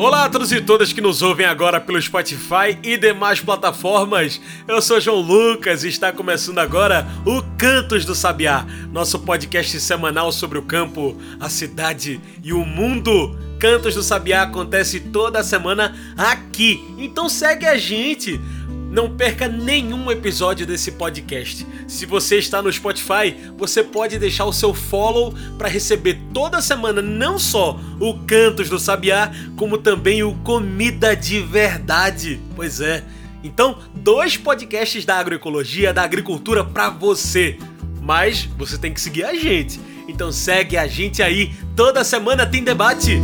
Olá a todos e todas que nos ouvem agora pelo Spotify e demais plataformas. Eu sou João Lucas e está começando agora o Cantos do Sabiá, nosso podcast semanal sobre o campo, a cidade e o mundo. Cantos do Sabiá acontece toda semana aqui, então segue a gente. Não perca nenhum episódio desse podcast. Se você está no Spotify, você pode deixar o seu follow para receber toda semana não só o Cantos do Sabiá, como também o Comida de Verdade. Pois é. Então, dois podcasts da agroecologia, da agricultura para você. Mas você tem que seguir a gente. Então segue a gente aí. Toda semana tem debate.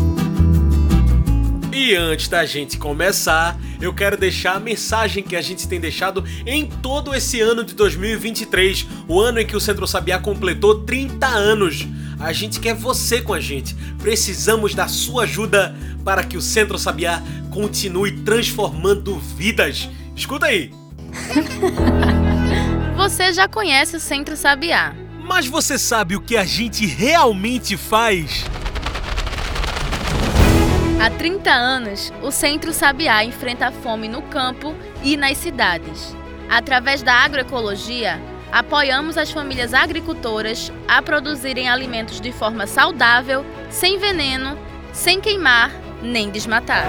E antes da gente começar, eu quero deixar a mensagem que a gente tem deixado em todo esse ano de 2023, o ano em que o Centro Sabiá completou 30 anos. A gente quer você com a gente. Precisamos da sua ajuda para que o Centro Sabiá continue transformando vidas. Escuta aí. Você já conhece o Centro Sabiá. Mas você sabe o que a gente realmente faz? Há 30 anos, o Centro Sabiá enfrenta a fome no campo e nas cidades. Através da agroecologia, apoiamos as famílias agricultoras a produzirem alimentos de forma saudável, sem veneno, sem queimar nem desmatar.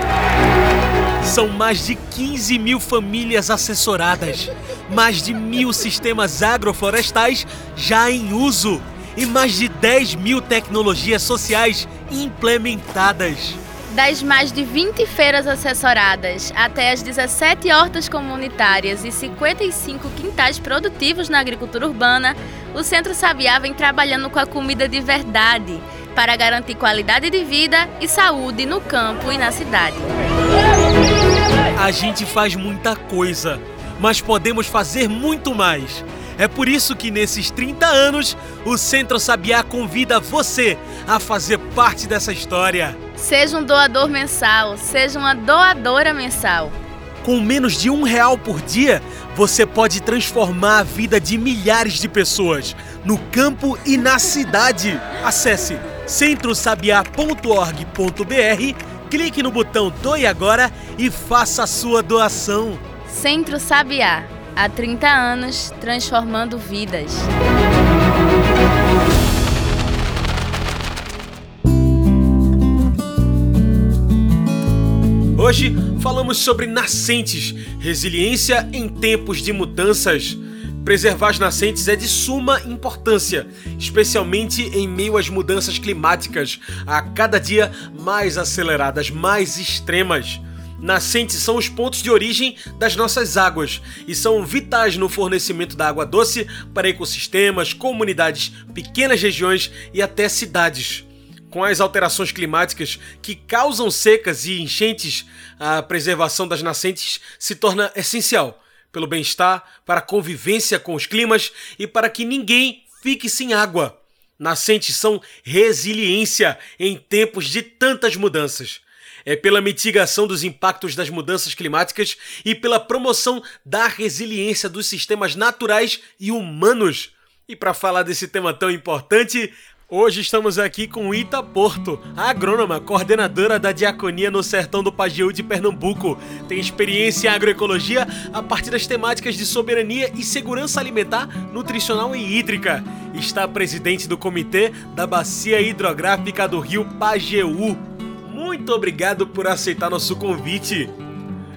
São mais de 15 mil famílias assessoradas, mais de mil sistemas agroflorestais já em uso e mais de 10 mil tecnologias sociais implementadas. Das mais de 20 feiras assessoradas até as 17 hortas comunitárias e 55 quintais produtivos na agricultura urbana, o Centro Sabiá vem trabalhando com a comida de verdade para garantir qualidade de vida e saúde no campo e na cidade. A gente faz muita coisa, mas podemos fazer muito mais. É por isso que nesses 30 anos, o Centro Sabiá convida você a fazer parte dessa história. Seja um doador mensal, seja uma doadora mensal. Com menos de um real por dia, você pode transformar a vida de milhares de pessoas, no campo e na cidade. Acesse centrosabiá.org.br, clique no botão Doe Agora e faça a sua doação. Centro Sabiá, há 30 anos transformando vidas. Hoje falamos sobre nascentes, resiliência em tempos de mudanças. Preservar as nascentes é de suma importância, especialmente em meio às mudanças climáticas, a cada dia mais aceleradas, mais extremas. Nascentes são os pontos de origem das nossas águas e são vitais no fornecimento da água doce para ecossistemas, comunidades, pequenas regiões e até cidades. Com as alterações climáticas que causam secas e enchentes, a preservação das nascentes se torna essencial pelo bem-estar, para a convivência com os climas e para que ninguém fique sem água. Nascentes são resiliência em tempos de tantas mudanças é pela mitigação dos impactos das mudanças climáticas e pela promoção da resiliência dos sistemas naturais e humanos. E para falar desse tema tão importante, Hoje estamos aqui com Ita Porto, a agrônoma, coordenadora da Diaconia no Sertão do Pajeú de Pernambuco. Tem experiência em agroecologia a partir das temáticas de soberania e segurança alimentar, nutricional e hídrica. Está presidente do Comitê da Bacia Hidrográfica do Rio Pajeú. Muito obrigado por aceitar nosso convite.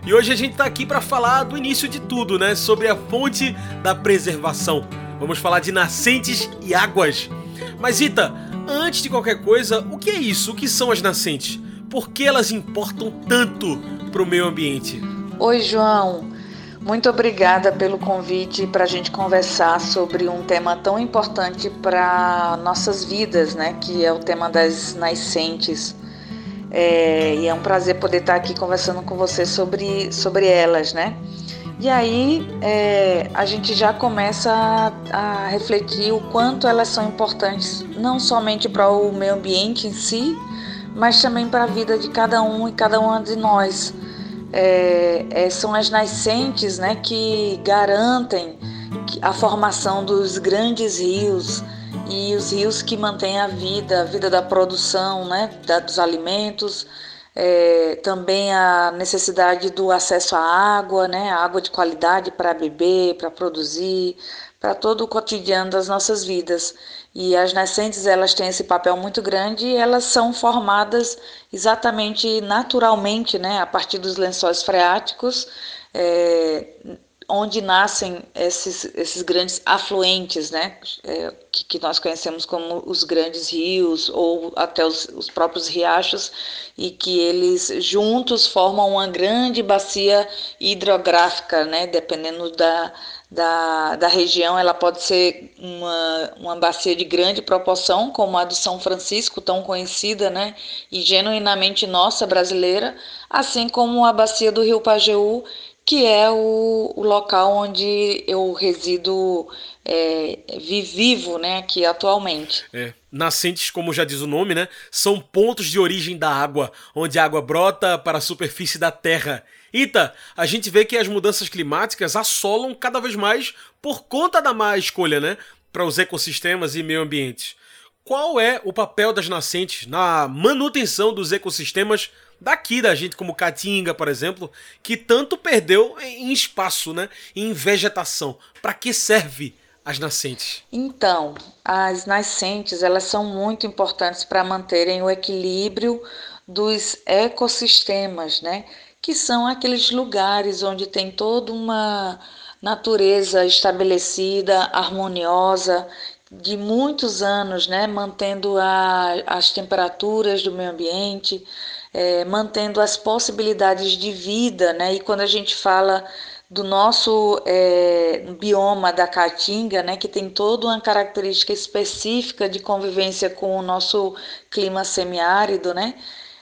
E hoje a gente está aqui para falar do início de tudo, né? Sobre a fonte da preservação. Vamos falar de nascentes e águas. Mas Ita, antes de qualquer coisa, o que é isso? O que são as nascentes? Por que elas importam tanto para o meio ambiente? Oi, João. Muito obrigada pelo convite para a gente conversar sobre um tema tão importante para nossas vidas, né? Que é o tema das nascentes. É, e é um prazer poder estar aqui conversando com você sobre, sobre elas, né? E aí é, a gente já começa a, a, refletir o quanto elas são importantes, não somente para o meio ambiente em si, mas também para a vida de cada um e cada uma de nós. É, é, são as nascentes né, que garantem a formação dos grandes rios e os rios que mantêm a vida, a vida da produção né, da, dos alimentos, é, também a necessidade do acesso à água, né, água de qualidade para beber, para produzir, para todo o cotidiano das nossas vidas. E as nascentes elas têm esse papel muito grande e elas são formadas exatamente naturalmente, né, a partir dos lençóis freáticos. É, onde nascem esses, esses grandes afluentes, né, é, que, que, nós conhecemos como os grandes rios ou até os, os, próprios riachos, e que eles juntos formam uma grande bacia hidrográfica, né, dependendo da, da, da região, ela pode ser uma, uma bacia de grande proporção, como a do São Francisco, tão conhecida, né, e genuinamente nossa brasileira, assim como a bacia do Rio Pajeú, que é o, o local onde eu resido é, vivo, né, aqui atualmente. É. Nascentes, como já diz o nome, né, são pontos de origem da água, onde a água brota para a superfície da terra. Ita, a gente vê que as mudanças climáticas assolam cada vez mais por conta da má escolha, né, para os ecossistemas e meio ambiente. Qual é o papel das nascentes na manutenção dos ecossistemas daqui da gente, como Caatinga, por exemplo, que tanto perdeu em espaço, né? Em vegetação. Para que serve as nascentes? Então, as nascentes, elas são muito importantes para manterem o equilíbrio dos ecossistemas, né? Que são aqueles lugares onde tem toda uma natureza estabelecida, harmoniosa, de muitos anos, né, mantendo a, as temperaturas do meio ambiente, é, mantendo as possibilidades de vida, né? E quando a gente fala do nosso é, bioma da Caatinga, né, que tem toda uma característica específica de convivência com o nosso clima semiárido, né,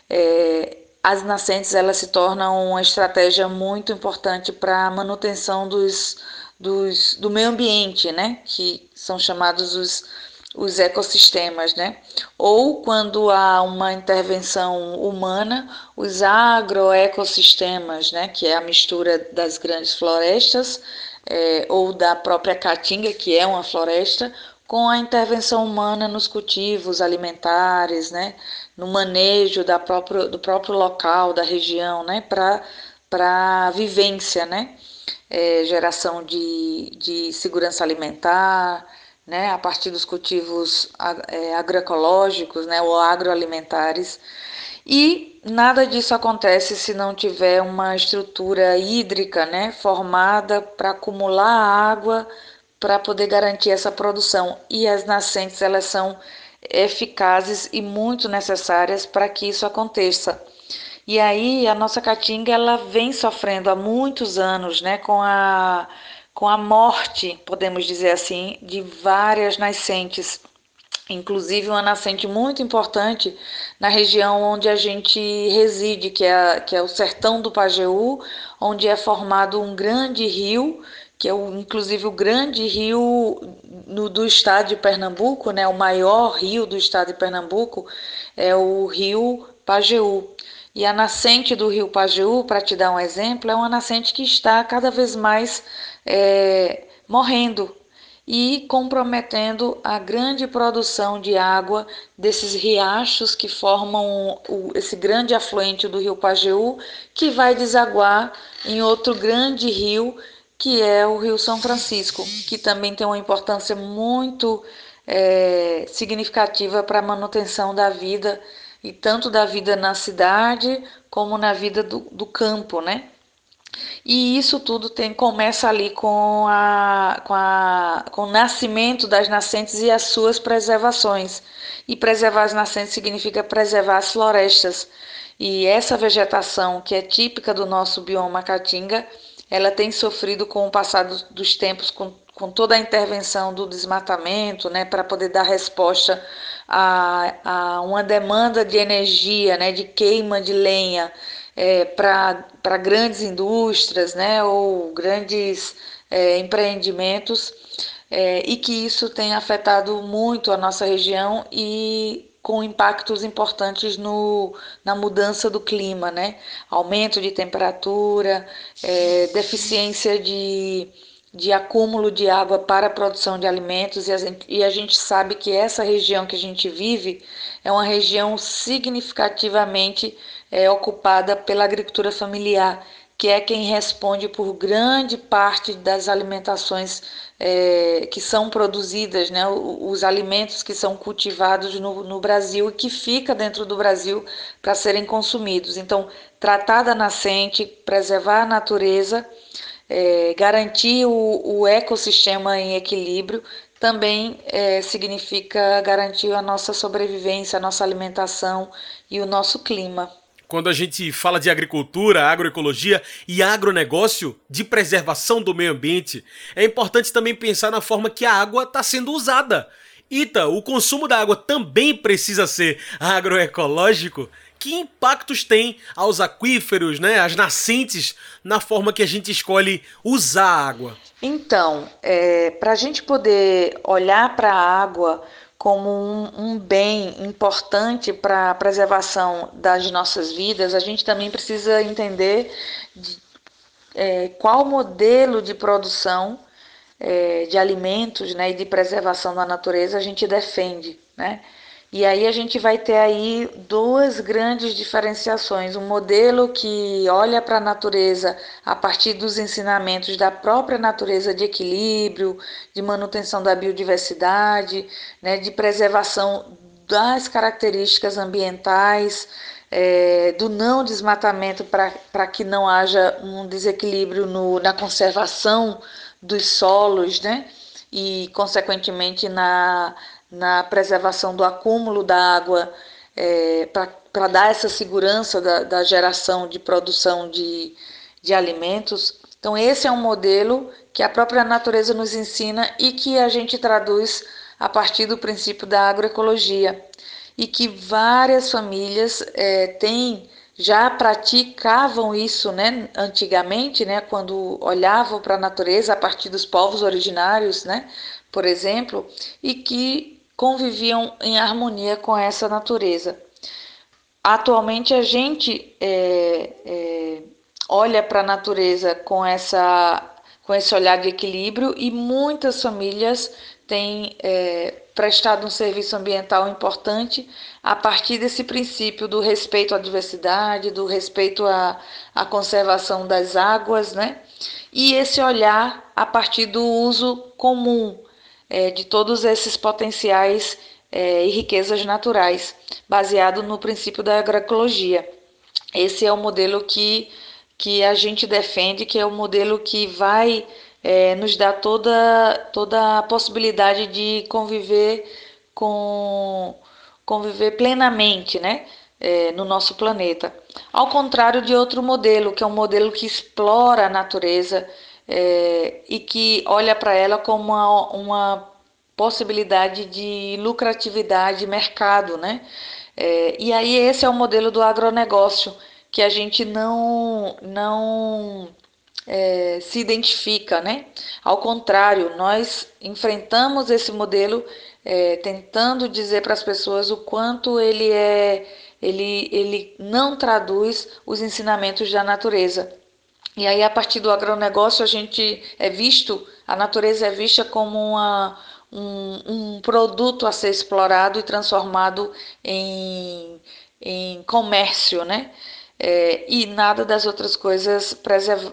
é, as nascentes elas se tornam uma estratégia muito importante para a manutenção dos, dos, do meio ambiente, né, que são chamados os os ecossistemas, né? Ou quando há uma intervenção humana, os agroecossistemas, né? Que é a mistura das grandes florestas é, ou da própria caatinga, que é uma floresta, com a intervenção humana nos cultivos alimentares, né? No manejo da próprio, do próprio local, da região, né? Para para vivência, né? É, geração de, de segurança alimentar, né, a partir dos cultivos é, agroecológicos né, ou agroalimentares. E nada disso acontece se não tiver uma estrutura hídrica né, formada para acumular água para poder garantir essa produção. E as nascentes elas são eficazes e muito necessárias para que isso aconteça. E aí a nossa caatinga ela vem sofrendo há muitos anos, né, com a com a morte, podemos dizer assim, de várias nascentes, inclusive uma nascente muito importante na região onde a gente reside, que é, que é o sertão do Pajeú, onde é formado um grande rio, que é o, inclusive o grande rio no, do estado de Pernambuco, né, o maior rio do estado de Pernambuco, é o rio Pajeú. E a nascente do rio Pajeú, para te dar um exemplo, é uma nascente que está cada vez mais é, morrendo e comprometendo a grande produção de água desses riachos que formam o, esse grande afluente do rio Pajeú, que vai desaguar em outro grande rio, que é o Rio São Francisco, que também tem uma importância muito é, significativa para a manutenção da vida, e tanto da vida na cidade como na vida do, do campo, né? E isso tudo tem, começa ali com, a, com, a, com o nascimento das nascentes e as suas preservações. E preservar as nascentes significa preservar as florestas. E essa vegetação, que é típica do nosso bioma caatinga, ela tem sofrido com o passar dos tempos, com, com toda a intervenção do desmatamento, né, para poder dar resposta a, a uma demanda de energia, né, de queima de lenha é, para grandes indústrias né, ou grandes é, empreendimentos é, e que isso tem afetado muito a nossa região e com impactos importantes no, na mudança do clima, né? Aumento de temperatura, é, deficiência de, de acúmulo de água para a produção de alimentos, e a, gente, e a gente sabe que essa região que a gente vive é uma região significativamente é, ocupada pela agricultura familiar que é quem responde por grande parte das alimentações é, que são produzidas, né, os alimentos que são cultivados no, no Brasil e que fica dentro do Brasil para serem consumidos. Então, tratar da nascente, preservar a natureza, é, garantir o, o, ecossistema em equilíbrio, também é, significa garantir a nossa sobrevivência, a nossa alimentação e o nosso clima quando a gente fala de agricultura, agroecologia e agronegócio, de preservação do meio ambiente, é importante também pensar na forma que a água está sendo usada. Ita, o consumo da água também precisa ser agroecológico? Que impactos tem aos aquíferos, né, às nascentes, na forma que a gente escolhe usar a água? Então, é, para a gente poder olhar para a água como um, um bem importante para a preservação das nossas vidas, a gente também precisa entender de, é, qual modelo de produção é, de alimentos né, e de preservação da natureza a gente defende. Né? E aí a gente vai ter aí duas grandes diferenciações. Um modelo que olha para a natureza a partir dos ensinamentos da própria natureza de equilíbrio, de manutenção da biodiversidade, né, de preservação das características ambientais, é, do não desmatamento para que não haja um desequilíbrio no, na conservação dos solos, né? E, consequentemente, na na preservação do acúmulo da água é, para dar essa segurança da, da, geração de produção de, de alimentos. Então, esse é um modelo que a própria natureza nos ensina e que a gente traduz a partir do princípio da agroecologia e que várias famílias é, têm já praticavam isso, né, antigamente, né, quando olhavam para a natureza a partir dos povos originários, né, por exemplo, e que conviviam em harmonia com essa natureza. Atualmente a gente é, é, olha para a natureza com, essa, com esse olhar de equilíbrio e muitas famílias têm é, prestado um serviço ambiental importante a partir desse princípio do respeito à diversidade, do respeito à, à conservação das águas, né? E esse olhar a partir do uso comum é, de todos esses potenciais é, e riquezas naturais, baseado no princípio da agroecologia. Esse é o modelo que, que a gente defende, que é o modelo que vai é, nos dar toda, toda a possibilidade de conviver com conviver plenamente, né? É, no nosso planeta. Ao contrário de outro modelo, que é um modelo que explora a natureza, é, e que olha para ela como uma, uma possibilidade de lucratividade, mercado, né? É, e aí esse é o modelo do agronegócio que a gente não não é, se identifica, né? Ao contrário, nós enfrentamos esse modelo é, tentando dizer para as pessoas o quanto ele é ele, ele não traduz os ensinamentos da natureza. E aí, a partir do agronegócio, a gente é visto, a natureza é vista como uma, um, um produto a ser explorado e transformado em, em comércio, né? É, e nada das outras coisas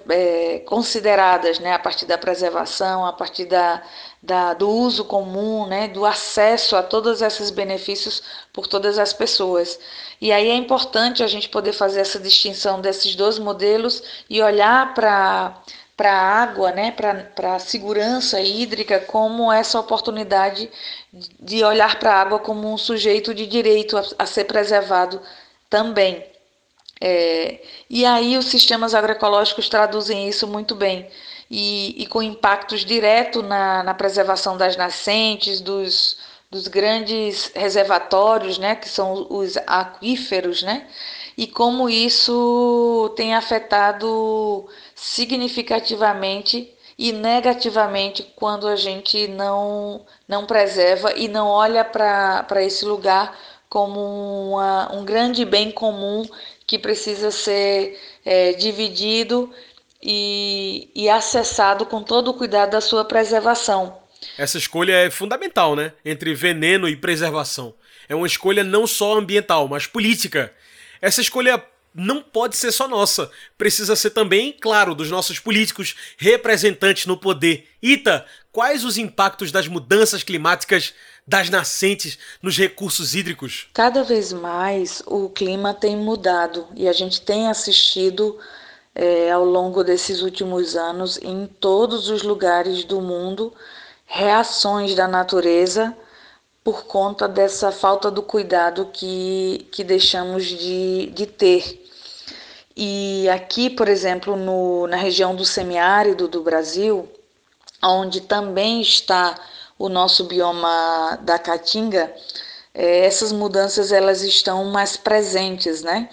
é, consideradas, né? A partir da preservação, a partir da, da, do uso comum, né? Do acesso a todos esses benefícios por todas as pessoas. E aí é importante a gente poder fazer essa distinção desses dois modelos e olhar para para a água, né, para a segurança hídrica, como essa oportunidade de olhar para a água como um sujeito de direito a, a ser preservado também. É, e aí os sistemas agroecológicos traduzem isso muito bem. E, e com impactos diretos na, na preservação das nascentes, dos, dos grandes reservatórios, né, que são os aquíferos, né, e como isso tem afetado significativamente e negativamente quando a gente não, não preserva e não olha para esse lugar como uma, um grande bem comum que precisa ser é, dividido e, e acessado com todo o cuidado da sua preservação. Essa escolha é fundamental, né? Entre veneno e preservação. É uma escolha não só ambiental, mas política. Essa escolha não pode ser só nossa. Precisa ser também, claro, dos nossos políticos representantes no poder. Ita, quais os impactos das mudanças climáticas das nascentes nos recursos hídricos? Cada vez mais o clima tem mudado e a gente tem assistido é, ao longo desses últimos anos em todos os lugares do mundo reações da natureza por conta dessa falta do cuidado que, que deixamos de, de ter. E aqui, por exemplo, no, na região do semiárido do Brasil, onde também está o nosso bioma da Caatinga, é, essas mudanças elas estão mais presentes, né?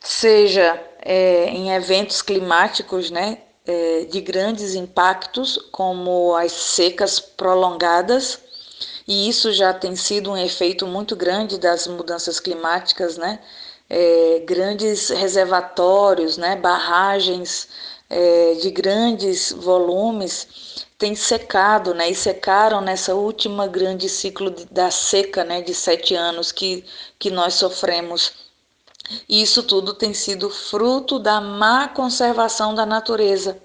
Seja é, em eventos climáticos, né? É, de grandes impactos, como as secas prolongadas, e isso já tem sido um efeito muito grande das mudanças climáticas, né? É, grandes reservatórios, né? barragens é, de grandes volumes têm secado, né? E secaram nessa última grande ciclo de, da seca, né? De sete anos que, que nós sofremos. E isso tudo tem sido fruto da má conservação da natureza.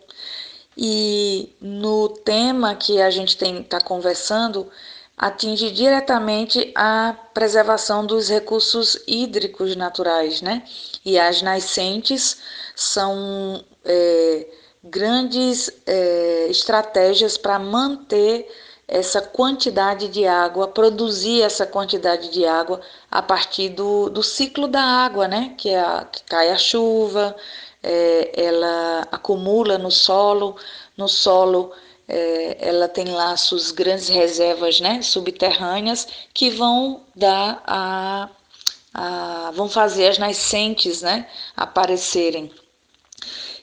E no tema que a gente está conversando, atinge diretamente a preservação dos recursos hídricos naturais, né? E as nascentes são é, grandes é, estratégias para manter essa quantidade de água, produzir essa quantidade de água a partir do, do ciclo da água, né? Que, é a, que cai a chuva, é, ela acumula no solo, no solo é, ela tem suas grandes reservas né, subterrâneas que vão dar a, a vão fazer as nascentes né, aparecerem.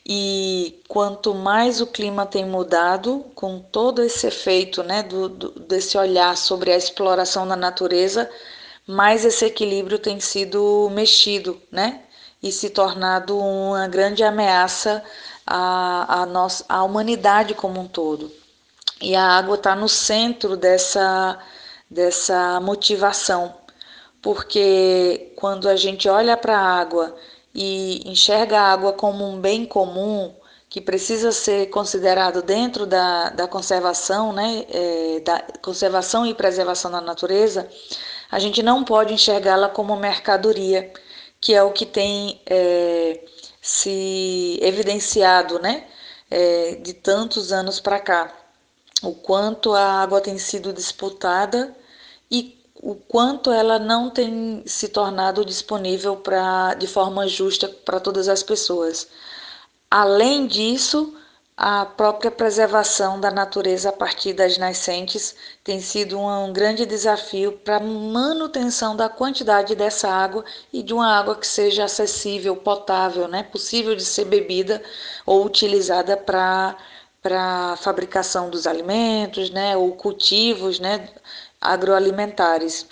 E quanto mais o clima tem mudado, com todo esse efeito né, do, do, desse olhar sobre a exploração da natureza, mais esse equilíbrio tem sido mexido, né? E se tornado uma grande ameaça à, à, nossa, à humanidade como um todo. E a água está no centro dessa, dessa motivação, porque quando a gente olha para a água e enxerga a água como um bem comum que precisa ser considerado dentro da, da conservação, né, é, da conservação e preservação da natureza, a gente não pode enxergá-la como mercadoria, que é o que tem é, se evidenciado, né, é, de tantos anos para cá, o quanto a água tem sido disputada e o quanto ela não tem se tornado disponível para de forma justa para todas as pessoas. Além disso, a própria preservação da natureza a partir das nascentes tem sido um, grande desafio para a manutenção da quantidade dessa água e de uma água que seja acessível, potável, né? possível de ser bebida ou utilizada para para fabricação dos alimentos, né, ou cultivos, né, agroalimentares.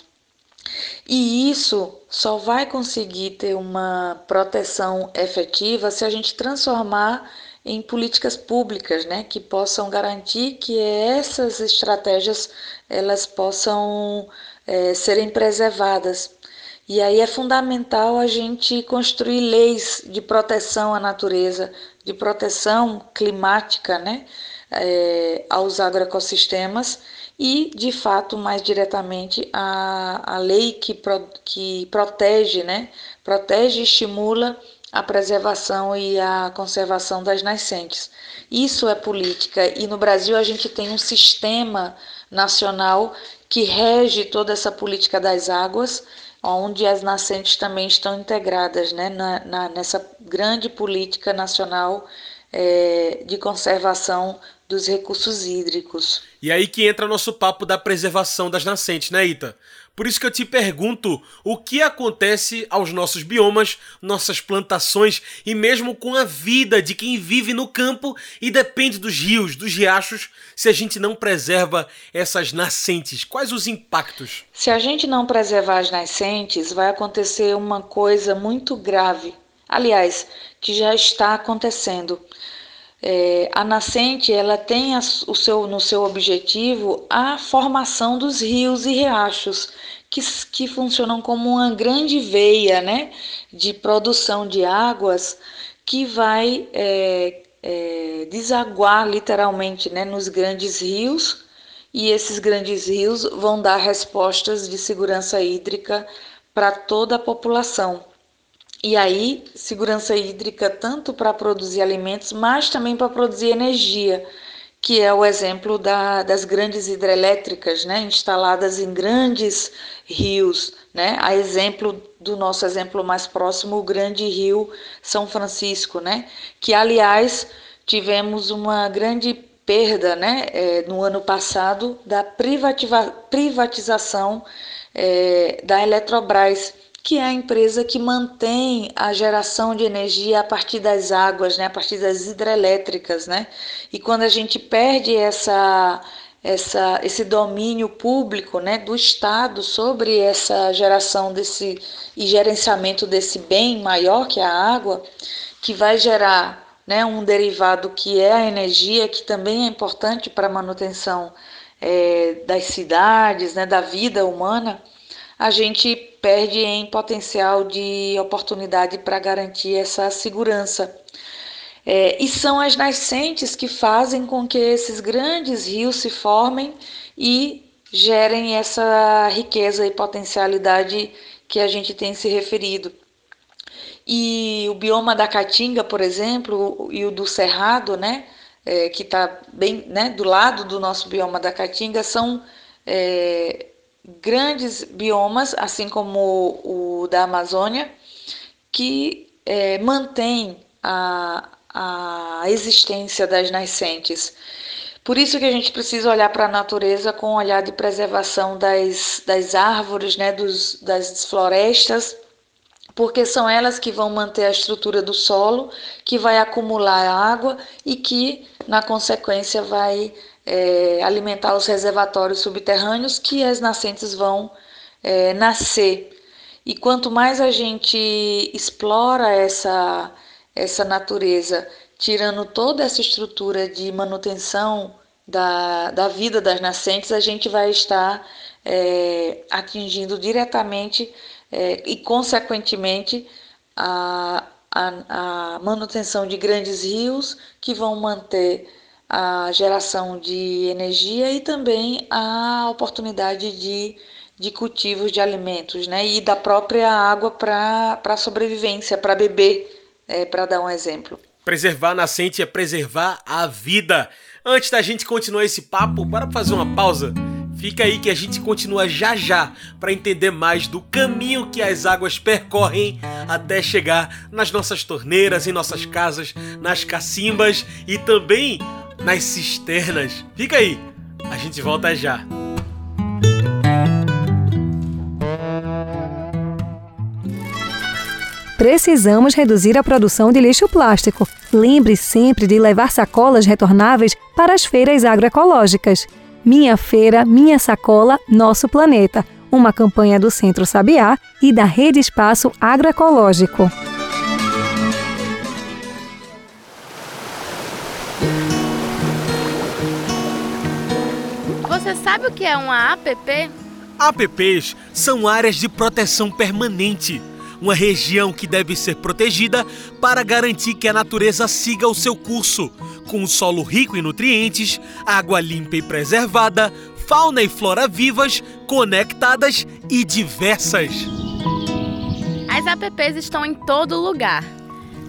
E isso só vai conseguir ter uma proteção efetiva se a gente transformar em políticas públicas, né, que possam garantir que essas estratégias elas possam é, serem preservadas. E aí é fundamental a gente construir leis de proteção à natureza, de proteção climática, né, é, aos agroecossistemas e, de fato, mais diretamente a, a lei que, pro, que protege, né, protege e estimula a preservação e a conservação das nascentes. Isso é política. E no Brasil a gente tem um sistema nacional que rege toda essa política das águas, onde as nascentes também estão integradas né, na, na nessa grande política nacional é, de conservação dos recursos hídricos. E aí que entra nosso papo da preservação das nascentes, né, Ita? Por isso que eu te pergunto o que acontece aos nossos biomas, nossas plantações e mesmo com a vida de quem vive no campo e depende dos rios, dos riachos, se a gente não preserva essas nascentes. Quais os impactos? Se a gente não preservar as nascentes, vai acontecer uma coisa muito grave. Aliás, que já está acontecendo. É, a nascente ela tem a, o seu, no seu objetivo a formação dos rios e riachos, que, que funcionam como uma grande veia né, de produção de águas que vai é, é, desaguar literalmente né, nos grandes rios, e esses grandes rios vão dar respostas de segurança hídrica para toda a população. E aí, segurança hídrica tanto para produzir alimentos, mas também para produzir energia, que é o exemplo da, das grandes hidrelétricas, né, instaladas em grandes rios, né, a exemplo do nosso exemplo mais próximo, o grande rio São Francisco, né, que aliás tivemos uma grande perda, né, é, no ano passado da privatização é, da Eletrobras que é a empresa que mantém a geração de energia a partir das águas, né, a partir das hidrelétricas, né? E quando a gente perde essa essa, esse domínio público né, do Estado sobre essa geração desse e gerenciamento desse bem maior que é a água, que vai gerar né, um derivado que é a energia, que também é importante para a manutenção é, das cidades, né, da vida humana, a gente perde em potencial de oportunidade para garantir essa segurança. É, e são as nascentes que fazem com que esses grandes rios se formem e gerem essa riqueza e potencialidade que a gente tem se referido. E o bioma da Caatinga, por exemplo, e o do Cerrado, né, é, que está bem né, do lado do nosso bioma da Caatinga, são é, grandes biomas, assim como o da Amazônia, que é, mantém a, a existência das nascentes. Por isso que a gente precisa olhar para a natureza com um olhar de preservação das, das árvores, né, dos, das florestas, porque são elas que vão manter a estrutura do solo, que vai acumular água e que, na consequência, vai é, alimentar os reservatórios subterrâneos que as nascentes vão é, nascer. E quanto mais a gente explora essa, essa natureza, tirando toda essa estrutura de manutenção da, da vida das nascentes, a gente vai estar é, atingindo diretamente é, e, consequentemente, a, a, a manutenção de grandes rios que vão manter a geração de energia e também a oportunidade de, de cultivos de alimentos, né? E da própria água para sobrevivência, para beber, é, para dar um exemplo. Preservar a nascente é preservar a vida. Antes da gente continuar esse papo, bora fazer uma pausa. Fica aí que a gente continua já já para entender mais do caminho que as águas percorrem até chegar nas nossas torneiras, em nossas casas, nas cacimbas e também nas cisternas. Fica aí, a gente volta já. Precisamos reduzir a produção de lixo plástico. Lembre sempre de levar sacolas retornáveis para as feiras agroecológicas. Minha Feira, Minha Sacola, Nosso Planeta. Uma campanha do Centro Sabiá e da Rede Espaço Agroecológico. Você sabe o que é uma APP? APPs são áreas de proteção permanente, uma região que deve ser protegida para garantir que a natureza siga o seu curso, com o solo rico em nutrientes, água limpa e preservada, fauna e flora vivas, conectadas e diversas. As APPs estão em todo lugar.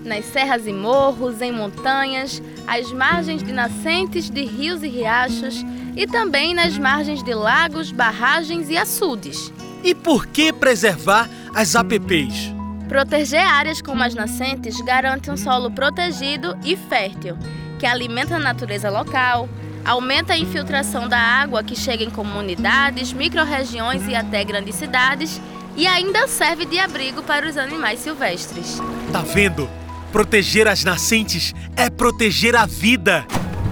Nas serras e morros, em montanhas, às margens de nascentes de rios e riachos e também nas margens de lagos, barragens e açudes. E por que preservar as APPs? Proteger áreas como as nascentes garante um solo protegido e fértil, que alimenta a natureza local, aumenta a infiltração da água que chega em comunidades, microrregiões e até grandes cidades e ainda serve de abrigo para os animais silvestres. Tá vendo? Proteger as nascentes é proteger a vida.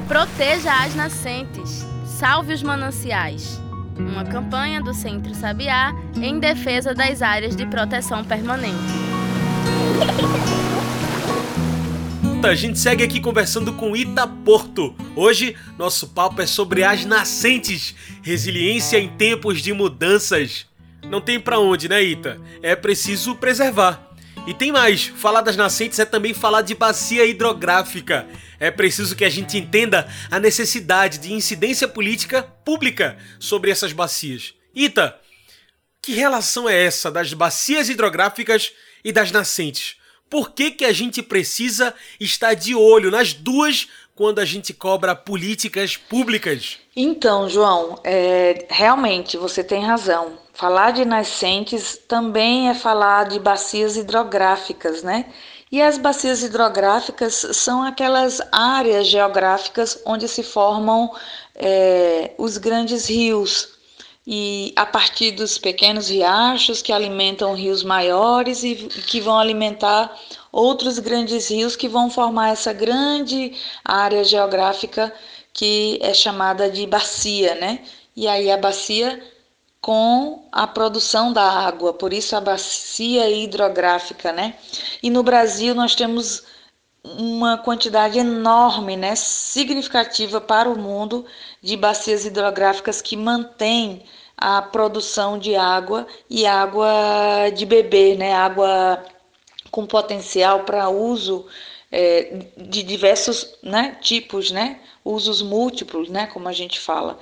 Proteja as nascentes. Salve os mananciais. Uma campanha do Centro Sabiá em defesa das áreas de proteção permanente. A gente segue aqui conversando com Ita Porto. Hoje, nosso papo é sobre as nascentes, resiliência em tempos de mudanças. Não tem para onde, né, Ita? É preciso preservar. E tem mais, falar das nascentes é também falar de bacia hidrográfica. É preciso que a gente entenda a necessidade de incidência política pública sobre essas bacias. Ita, que relação é essa das bacias hidrográficas e das nascentes? Por que, que a gente precisa estar de olho nas duas quando a gente cobra políticas públicas? Então, João, é, realmente você tem razão. Falar de nascentes também é falar de bacias hidrográficas, né? E as bacias hidrográficas são aquelas áreas geográficas onde se formam é, os grandes rios, e a partir dos pequenos riachos que alimentam rios maiores e que vão alimentar outros grandes rios que vão formar essa grande área geográfica que é chamada de bacia, né? E aí a bacia com a produção da água, por isso a bacia hidrográfica, né? E no Brasil nós temos uma quantidade enorme, né, significativa para o mundo de bacias hidrográficas que mantêm a produção de água e água de beber, né, água com potencial para uso é, de diversos né, tipos, né, usos múltiplos, né, como a gente fala.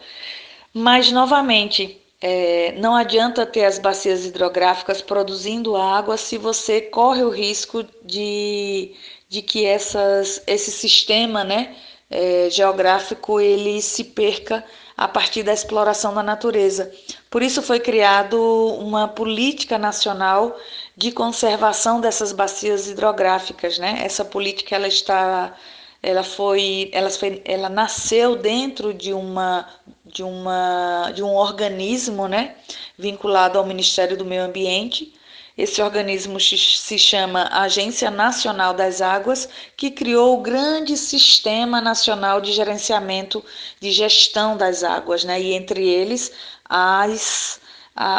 Mas novamente é, não adianta ter as bacias hidrográficas produzindo água se você corre o risco de de que essas, esse sistema né, é, geográfico ele se perca a partir da exploração da natureza. Por isso foi criado uma política nacional de conservação dessas bacias hidrográficas, né? Essa política ela está ela foi ela, foi, ela nasceu dentro de uma de uma de um organismo, né, vinculado ao Ministério do Meio Ambiente, esse organismo se chama Agência Nacional das Águas, que criou o grande Sistema Nacional de Gerenciamento de Gestão das Águas, né? e entre eles as,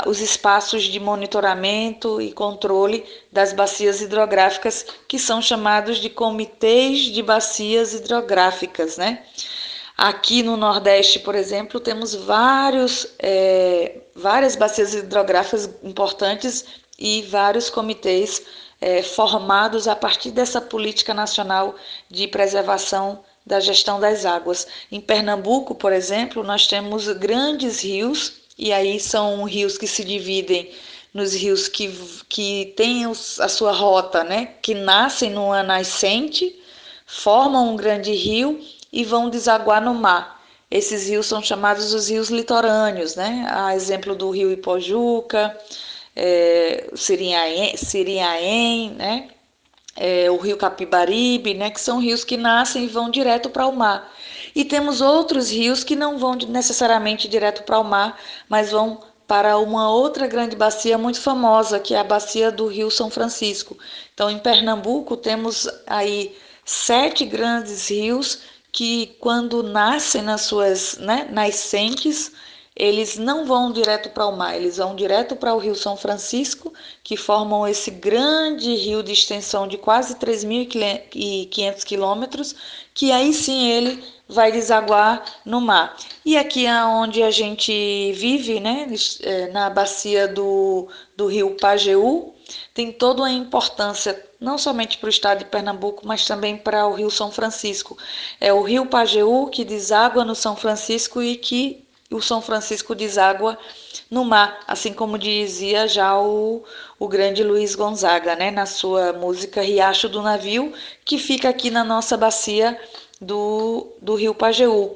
os espaços de monitoramento e controle das bacias hidrográficas, que são chamados de comitês de bacias hidrográficas. Né? Aqui no Nordeste, por exemplo, temos vários, é, várias bacias hidrográficas importantes e vários comitês é, formados a partir dessa política nacional de preservação da gestão das águas. Em Pernambuco, por exemplo, nós temos grandes rios, e aí são rios que se dividem nos rios que, que têm a sua rota, né, que nascem numa nascente, formam um grande rio e vão desaguar no mar. Esses rios são chamados os rios litorâneos, né? A exemplo do rio Ipojuca, é, Sirinhaém, Sirinhaém né? É, o rio Capibaribe, né? que são rios que nascem e vão direto para o mar. E temos outros rios que não vão necessariamente direto para o mar, mas vão para uma outra grande bacia muito famosa, que é a bacia do Rio São Francisco. Então, em Pernambuco, temos aí sete grandes rios que, quando nascem nas suas né, nascentes, eles não vão direto para o mar, eles vão direto para o Rio São Francisco, que formam esse grande rio de extensão de quase 3.500 quilômetros, que aí sim ele vai desaguar no mar. E aqui é onde a gente vive, né, é, na bacia do, do rio Pajeú, tem toda uma importância, não somente para o estado de Pernambuco, mas também para o rio São Francisco. É o rio Pajeú que deságua no São Francisco e que o São Francisco deságua no mar, assim como dizia já o, o grande Luiz Gonzaga, né, na sua música Riacho do Navio, que fica aqui na nossa bacia do, do Rio Pajeú.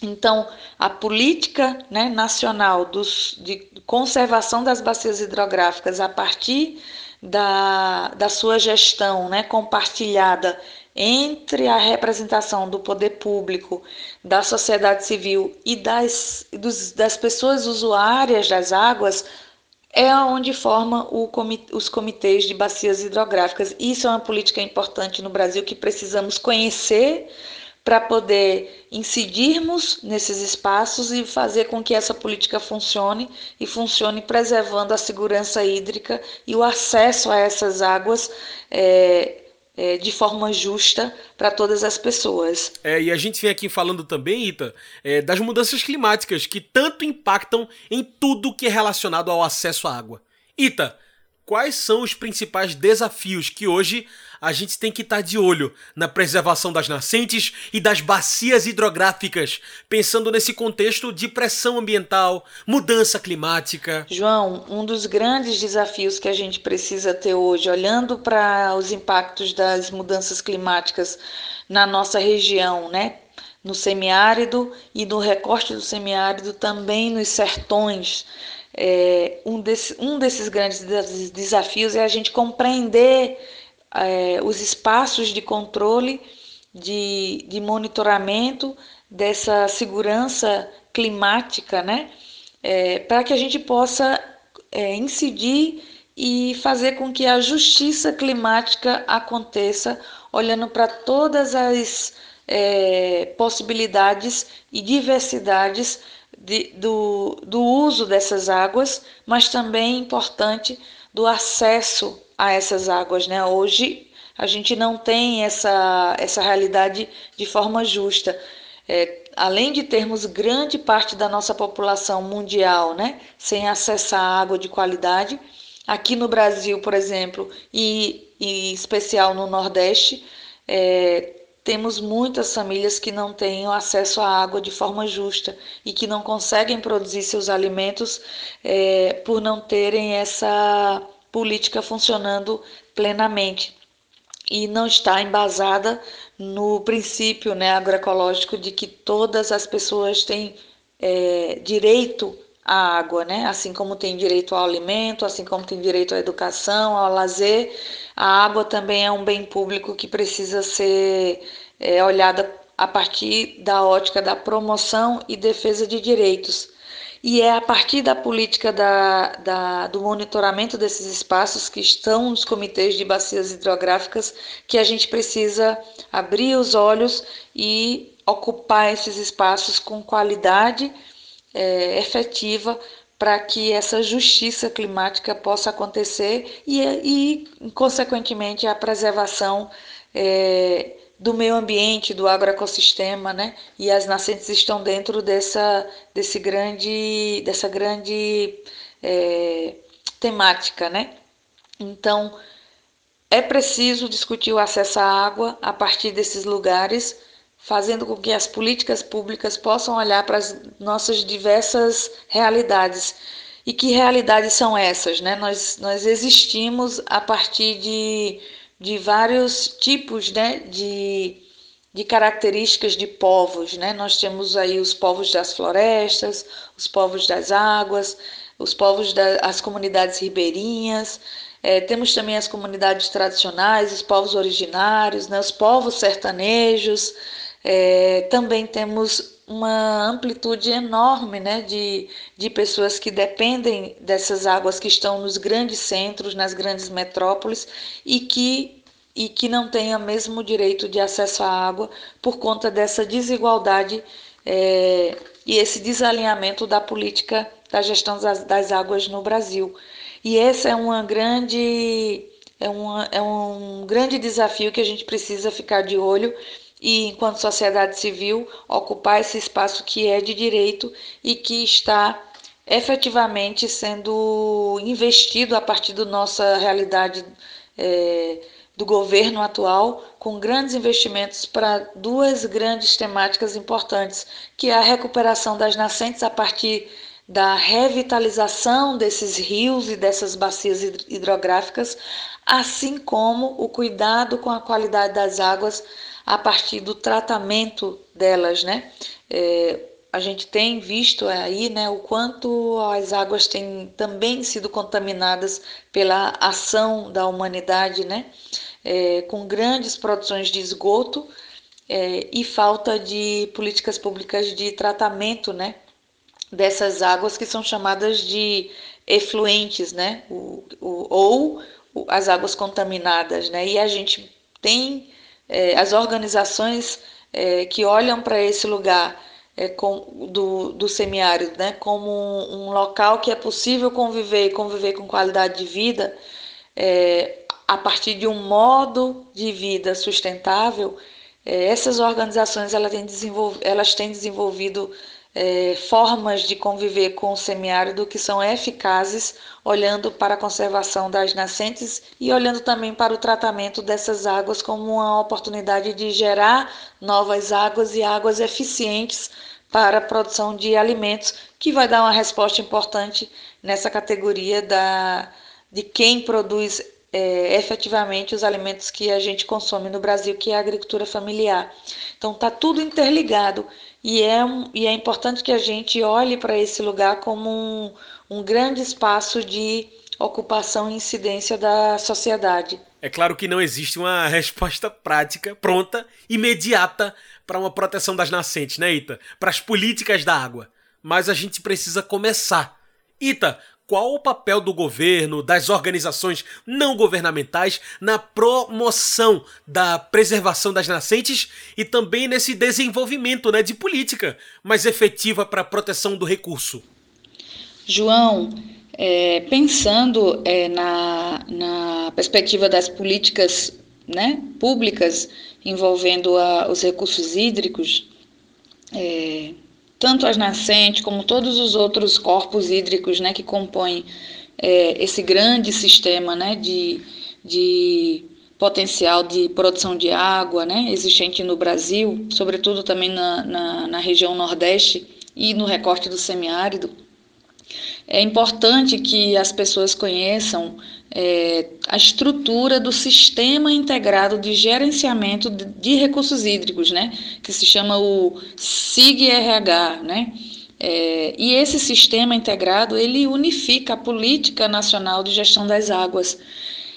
Então, a política né, nacional dos, de conservação das bacias hidrográficas a partir da, da sua gestão né, compartilhada entre a representação do poder público, da sociedade civil e das, dos, das pessoas usuárias das águas é onde forma os comitês de bacias hidrográficas. Isso é uma política importante no Brasil que precisamos conhecer para poder incidirmos nesses espaços e fazer com que essa política funcione e funcione preservando a segurança hídrica e o acesso a essas águas. É, é, de forma justa para todas as pessoas. É, e a gente vem aqui falando também, Ita, é, das mudanças climáticas que tanto impactam em tudo que é relacionado ao acesso à água. Ita, quais são os principais desafios que hoje a gente tem que estar de olho na preservação das nascentes e das bacias hidrográficas, pensando nesse contexto de pressão ambiental, mudança climática. João, um dos grandes desafios que a gente precisa ter hoje, olhando para os impactos das mudanças climáticas na nossa região, né? No semiárido e no recorte do semiárido, também nos sertões. É, um, desse, um desses grandes desafios é a gente compreender é, os espaços de controle, de, de monitoramento dessa segurança climática, né? É, para que a gente possa é, incidir e fazer com que a justiça climática aconteça, olhando para todas as é, possibilidades e diversidades de, do, do uso dessas águas, mas também importante do acesso a essas águas, né? Hoje a gente não tem essa, essa realidade de forma justa. É, além de termos grande parte da nossa população mundial né, sem acesso à água de qualidade, aqui no Brasil, por exemplo, e, e em especial no Nordeste, é, temos muitas famílias que não têm acesso à água de forma justa e que não conseguem produzir seus alimentos é, por não terem essa política funcionando plenamente. E não está embasada no princípio né, agroecológico de que todas as pessoas têm é, direito à água, né? assim como tem direito ao alimento, assim como tem direito à educação, ao lazer, a água também é um bem público que precisa ser é, olhada a partir da ótica da promoção e defesa de direitos. E é a partir da política da, da, do monitoramento desses espaços que estão nos comitês de bacias hidrográficas que a gente precisa abrir os olhos e ocupar esses espaços com qualidade é, efetiva para que essa justiça climática possa acontecer e, e consequentemente, a preservação é, do meio ambiente, do agroecossistema, né? E as nascentes estão dentro dessa, desse grande, dessa grande é, temática, né? Então, é preciso discutir o acesso à água a partir desses lugares, fazendo com que as políticas públicas possam olhar para as nossas diversas realidades. E que realidades são essas? Né? Nós, nós existimos a partir de de vários tipos né, de, de características de povos. Né? Nós temos aí os povos das florestas, os povos das águas, os povos das comunidades ribeirinhas, é, temos também as comunidades tradicionais, os povos originários, né, os povos sertanejos, é, também temos uma amplitude enorme né, de, de pessoas que dependem dessas águas que estão nos grandes centros, nas grandes metrópoles e que, e que não o mesmo direito de acesso à água por conta dessa desigualdade é, e esse desalinhamento da política da gestão das, das águas no Brasil. E esse é uma grande é, uma, é um grande desafio que a gente precisa ficar de olho e, enquanto sociedade civil, ocupar esse espaço que é de direito e que está efetivamente sendo investido a partir da nossa realidade é, do governo atual, com grandes investimentos para duas grandes temáticas importantes, que é a recuperação das nascentes a partir da revitalização desses rios e dessas bacias hidrográficas, assim como o cuidado com a qualidade das águas a partir do tratamento delas, né? É, a gente tem visto aí né, o quanto as águas têm também sido contaminadas pela ação da humanidade, né? é, com grandes produções de esgoto é, e falta de políticas públicas de tratamento né, dessas águas que são chamadas de efluentes, né, o, o, ou as águas contaminadas. Né, e a gente tem é, as organizações é, que olham para esse lugar é, com, do, do semiárido né, como um, um, local que é possível conviver e conviver com qualidade de vida é, a partir de um modo de vida sustentável, é, essas organizações elas têm, desenvolvido é, formas de conviver com o semiárido que são eficazes, olhando para a conservação das nascentes e olhando também para o tratamento dessas águas como uma oportunidade de gerar novas águas e águas eficientes para a produção de alimentos, que vai dar uma resposta importante nessa categoria da, de quem produz é, efetivamente os alimentos que a gente consome no Brasil, que é a agricultura familiar. Então está tudo interligado e é, e é importante que a gente olhe para esse lugar como um, um grande espaço de ocupação e incidência da sociedade. É claro que não existe uma resposta prática, pronta, imediata para uma proteção das nascentes, né, Ita? Para as políticas da água. Mas a gente precisa começar. Ita, qual o papel do governo, das organizações não governamentais na promoção da preservação das nascentes e também nesse desenvolvimento né, de política mais efetiva para a proteção do recurso? João, é, pensando é, na, na perspectiva das políticas né, públicas envolvendo a, os recursos hídricos, é, tanto as nascentes como todos os outros corpos hídricos né, que compõem é, esse grande sistema né, de, de potencial de produção de água né, existente no Brasil, sobretudo também na, na, na região Nordeste e no recorte do semiárido. É importante que as pessoas conheçam é, a estrutura do Sistema Integrado de Gerenciamento de, Recursos Hídricos, né, que se chama o SIG-RH, né, é, e esse sistema integrado ele unifica a política nacional de gestão das águas.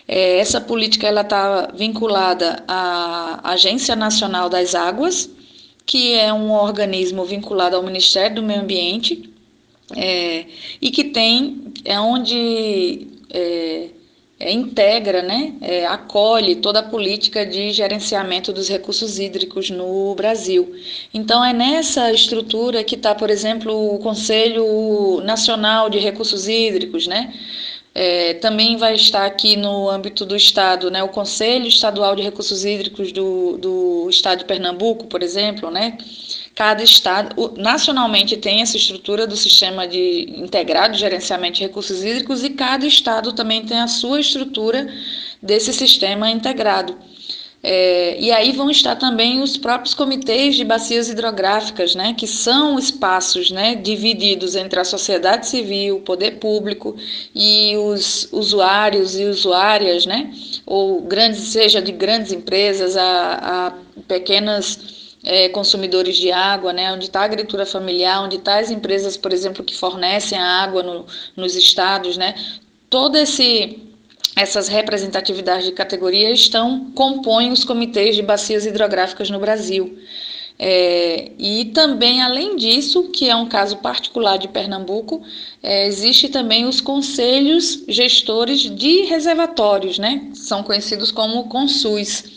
É, essa política ela está vinculada à Agência Nacional das Águas, que é um organismo vinculado ao Ministério do Meio Ambiente é, e que tem é onde é, integra, né, é, acolhe toda a política de gerenciamento dos recursos hídricos no Brasil. Então, é nessa estrutura que está, por exemplo, o Conselho Nacional de Recursos Hídricos, né? É, também vai estar aqui no âmbito do Estado, né, o Conselho Estadual de Recursos Hídricos do, do Estado de Pernambuco, por exemplo, né, Cada estado, nacionalmente, tem essa estrutura do sistema de integrado de gerenciamento de recursos hídricos e cada estado também tem a sua estrutura desse sistema integrado. É, e aí vão estar também os próprios comitês de bacias hidrográficas, né, que são espaços né, divididos entre a sociedade civil, o poder público e os usuários e usuárias, né, ou grandes, seja de grandes empresas a, a pequenas é, consumidores de água, né, onde está a agricultura familiar, onde está as empresas, por exemplo, que fornecem a água no, nos estados, né, todo esse essas representatividades de categoria estão compõem os comitês de bacias hidrográficas no Brasil. É, e também, além disso, que é um caso particular de Pernambuco, é, existe também os conselhos gestores de reservatórios, né? São conhecidos como CONSUS.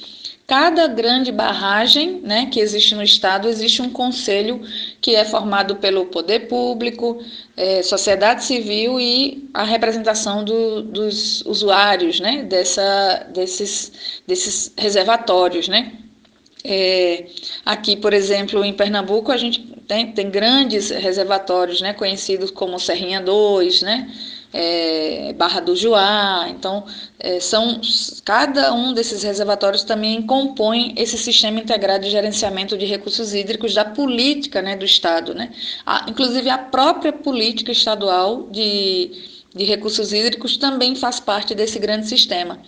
Cada grande barragem né, que existe no estado, existe um conselho que é formado pelo poder público, é, sociedade civil e a representação do, dos usuários né, dessa, desses, desses reservatórios. Né? É, aqui, por exemplo, em Pernambuco, a gente tem, tem grandes reservatórios né, conhecidos como Serrinha 2, né? É, Barra do Juá. Então, é, são cada um desses reservatórios também compõe esse sistema integrado de gerenciamento de recursos hídricos da política né, do Estado. Né? A, inclusive, a própria política estadual de de Recursos Hídricos também faz parte desse grande sistema.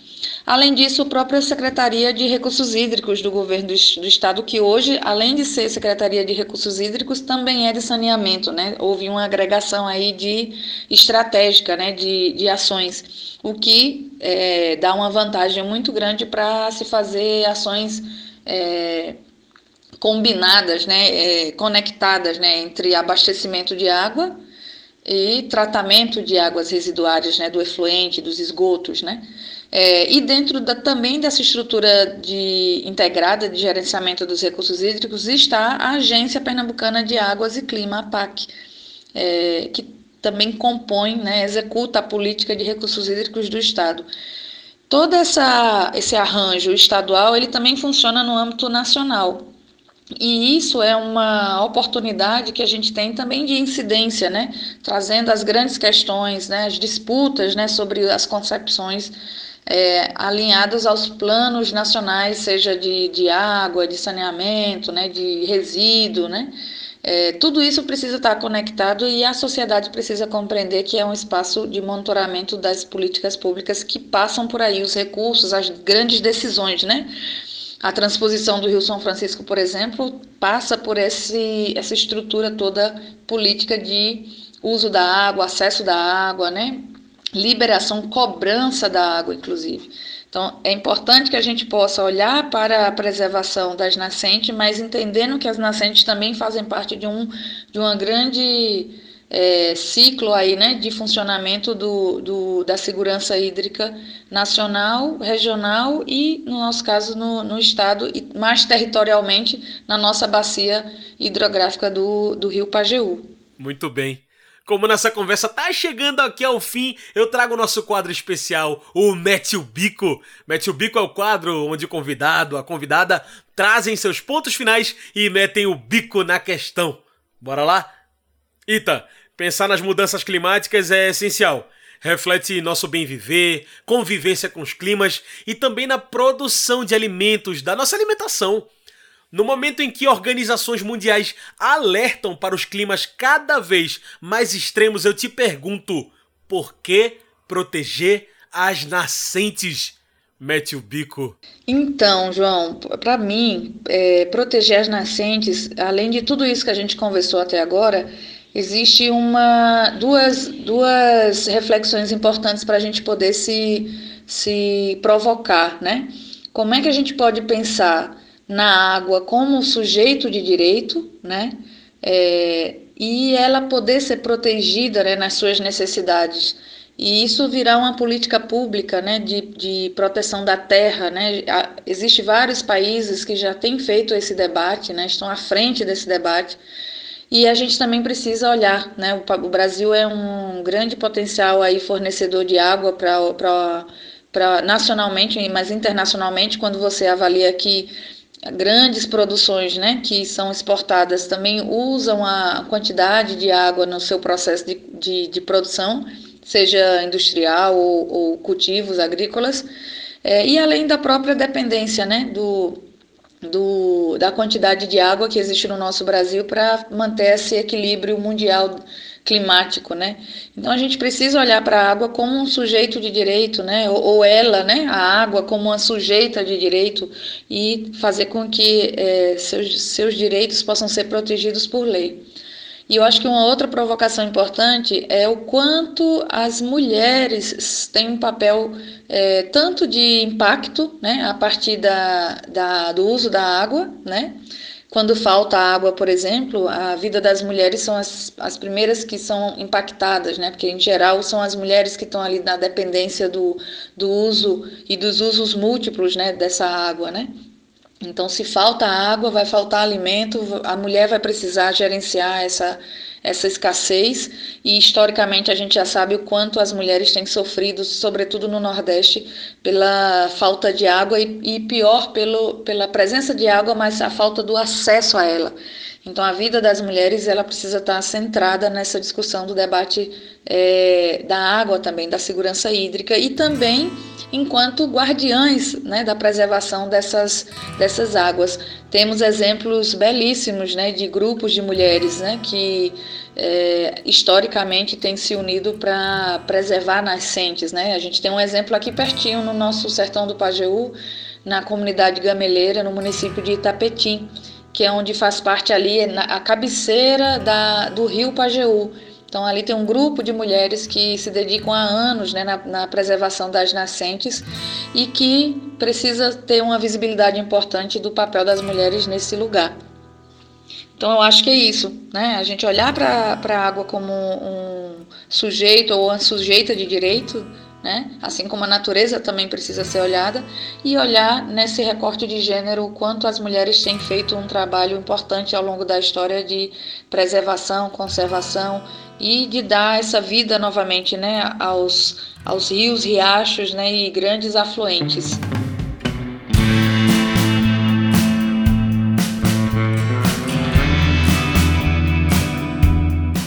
Além disso, a própria Secretaria de Recursos Hídricos do Governo do, do Estado, que hoje, além de ser Secretaria de Recursos Hídricos, também é de saneamento, né? Houve uma agregação aí de estratégica, né, de, de ações, o que é, dá uma vantagem muito grande para se fazer ações é, combinadas, né, é, conectadas, né, entre abastecimento de água e tratamento de águas residuárias, né, do efluente, dos esgotos, né. É, e dentro da, também dessa estrutura de, integrada de gerenciamento dos recursos hídricos está a Agência Pernambucana de Águas e Clima, a PAC, é, que também compõe, né, executa a política de recursos hídricos do Estado. Todo essa, esse arranjo estadual ele também funciona no âmbito nacional. E isso é uma oportunidade que a gente tem também de incidência, né? trazendo as grandes questões, né? as disputas né? sobre as concepções é, alinhadas aos planos nacionais, seja de, de água, de saneamento, né? de resíduo. Né? É, tudo isso precisa estar conectado e a sociedade precisa compreender que é um espaço de monitoramento das políticas públicas que passam por aí, os recursos, as grandes decisões, né? A transposição do Rio São Francisco, por exemplo, passa por esse, essa estrutura toda política de uso da água, acesso da água, né? liberação, cobrança da água, inclusive. Então, é importante que a gente possa olhar para a preservação das nascentes, mas entendendo que as nascentes também fazem parte de um de uma grande é, ciclo aí, né, de funcionamento do, do, da segurança hídrica nacional, regional e, no nosso caso, no, no estado e mais territorialmente na nossa bacia hidrográfica do, do rio Pajeú. Muito bem. Como nossa conversa tá chegando aqui ao fim, eu trago o nosso quadro especial, o Mete o Bico. Mete o Bico é o quadro onde o convidado, a convidada, trazem seus pontos finais e metem o bico na questão. Bora lá? Ita, Pensar nas mudanças climáticas é essencial. Reflete nosso bem viver, convivência com os climas e também na produção de alimentos, da nossa alimentação. No momento em que organizações mundiais alertam para os climas cada vez mais extremos, eu te pergunto: por que proteger as nascentes? Mete o bico. Então, João, para mim, é, proteger as nascentes, além de tudo isso que a gente conversou até agora, existe uma duas, duas reflexões importantes para a gente poder se, se provocar, né? Como é que a gente pode pensar na água como sujeito de direito, né? É, e ela poder ser protegida né, nas suas necessidades. E isso virá uma política pública né, de, de proteção da terra. Né? Existem vários países que já têm feito esse debate, né, estão à frente desse debate. E a gente também precisa olhar, né? O, Brasil é um grande potencial aí fornecedor de água para nacionalmente, mas internacionalmente, quando você avalia que grandes produções né, que são exportadas também usam a quantidade de água no seu processo de, de, de produção, seja industrial ou, ou cultivos agrícolas, é, e além da própria dependência né, do, do, da quantidade de água que existe no nosso Brasil para manter esse equilíbrio mundial climático, né? Então a gente precisa olhar para a água como um sujeito de direito, né? Ou, ou, ela, né? A água como uma sujeita de direito e fazer com que é, seus, seus direitos possam ser protegidos por lei. E eu acho que uma outra provocação importante é o quanto as mulheres têm um papel é, tanto de impacto, né, a partir da, da, do uso da água, né, quando falta água, por exemplo, a vida das mulheres são as, as primeiras que são impactadas, né? Porque, em geral, são as mulheres que estão ali na dependência do, do uso e dos usos múltiplos né, dessa água, né? Então, se falta água, vai faltar alimento, a mulher vai precisar gerenciar essa, essa escassez e historicamente a gente já sabe o quanto as mulheres têm sofrido, sobretudo no Nordeste, pela falta de água e, e pior pelo, pela presença de água, mas a falta do acesso a ela. Então a vida das mulheres ela precisa estar centrada nessa discussão do debate é, da água também, da segurança hídrica e também enquanto guardiães né, da preservação dessas, dessas águas. Temos exemplos belíssimos né, de grupos de mulheres né, que é, historicamente têm se unido para preservar nascentes. Né? A gente tem um exemplo aqui pertinho no nosso sertão do Pajeú, na comunidade gameleira, no município de Itapetim, que é onde faz parte ali a cabeceira da, do rio Pajeú. Então, ali tem um grupo de mulheres que se dedicam há anos né, na, na, preservação das nascentes e que precisa ter uma visibilidade importante do papel das mulheres nesse lugar. Então, eu acho que é isso, né? A gente olhar para a água como um sujeito ou uma sujeita de direito né? Assim como a natureza também precisa ser olhada e olhar nesse recorte de gênero o quanto as mulheres têm feito um trabalho importante ao longo da história de preservação, conservação e de dar essa vida novamente, né, aos aos rios, riachos, né, e grandes afluentes.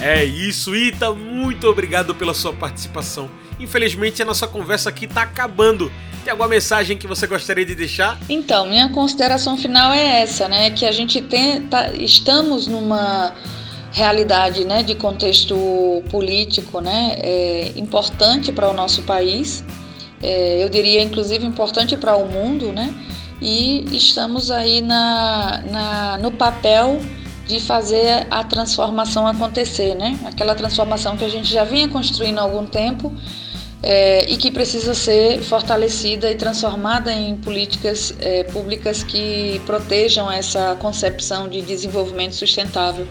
É isso, Ita, muito obrigado pela sua participação. Infelizmente a nossa conversa aqui está acabando. Tem alguma mensagem que você gostaria de deixar? Então, minha consideração final é essa, né? Que a gente tem, tá, estamos numa realidade, né, de contexto político, né, é, importante para o nosso país. É, eu diria, inclusive, importante para o mundo, né? E estamos aí na, na, no papel de fazer a transformação acontecer, né? Aquela transformação que a gente já vinha construindo há algum tempo é, e que precisa ser fortalecida e transformada em políticas é, públicas que protejam essa concepção de desenvolvimento sustentável.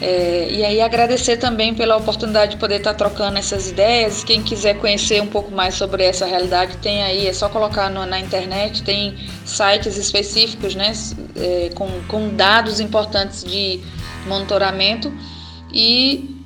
É, e aí agradecer também pela oportunidade de poder estar trocando essas ideias. Quem quiser conhecer um pouco mais sobre essa realidade, tem aí, é só colocar no, na internet, tem sites específicos né, é, com, com dados importantes de monitoramento e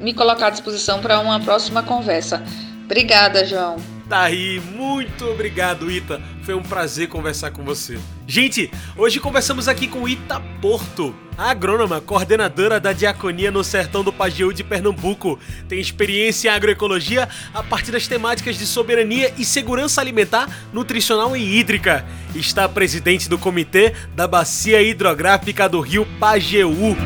me colocar à disposição para uma próxima conversa. Obrigada, João. Tá aí, muito obrigado, Ita. Foi um prazer conversar com você. Gente, hoje conversamos aqui com Ita Porto, a agrônoma, coordenadora da Diaconia no Sertão do Pajeú de Pernambuco. Tem experiência em agroecologia a partir das temáticas de soberania e segurança alimentar, nutricional e hídrica. Está presidente do Comitê da Bacia Hidrográfica do Rio Pajeú.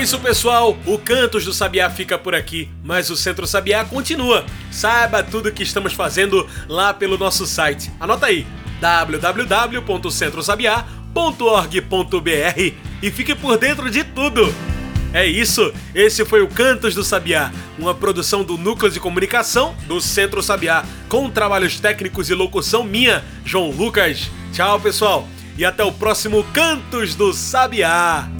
É isso, pessoal. O Cantos do Sabiá fica por aqui, mas o Centro Sabiá continua. Saiba tudo que estamos fazendo lá pelo nosso site. Anota aí: www.centrosabiá.org.br e fique por dentro de tudo. É isso, esse foi o Cantos do Sabiá, uma produção do Núcleo de Comunicação do Centro Sabiá, com trabalhos técnicos e locução minha, João Lucas. Tchau, pessoal, e até o próximo Cantos do Sabiá.